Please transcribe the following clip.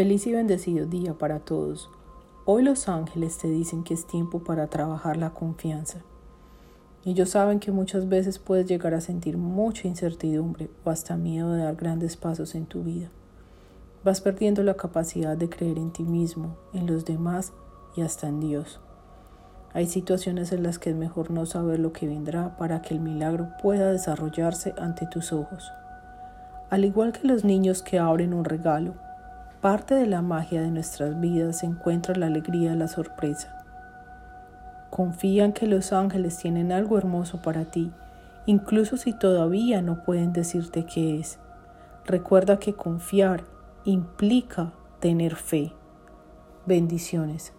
Feliz y bendecido día para todos. Hoy los ángeles te dicen que es tiempo para trabajar la confianza. Ellos saben que muchas veces puedes llegar a sentir mucha incertidumbre o hasta miedo de dar grandes pasos en tu vida. Vas perdiendo la capacidad de creer en ti mismo, en los demás y hasta en Dios. Hay situaciones en las que es mejor no saber lo que vendrá para que el milagro pueda desarrollarse ante tus ojos. Al igual que los niños que abren un regalo, Parte de la magia de nuestras vidas se encuentra la alegría la sorpresa. Confía en que los ángeles tienen algo hermoso para ti, incluso si todavía no pueden decirte qué es. Recuerda que confiar implica tener fe. Bendiciones.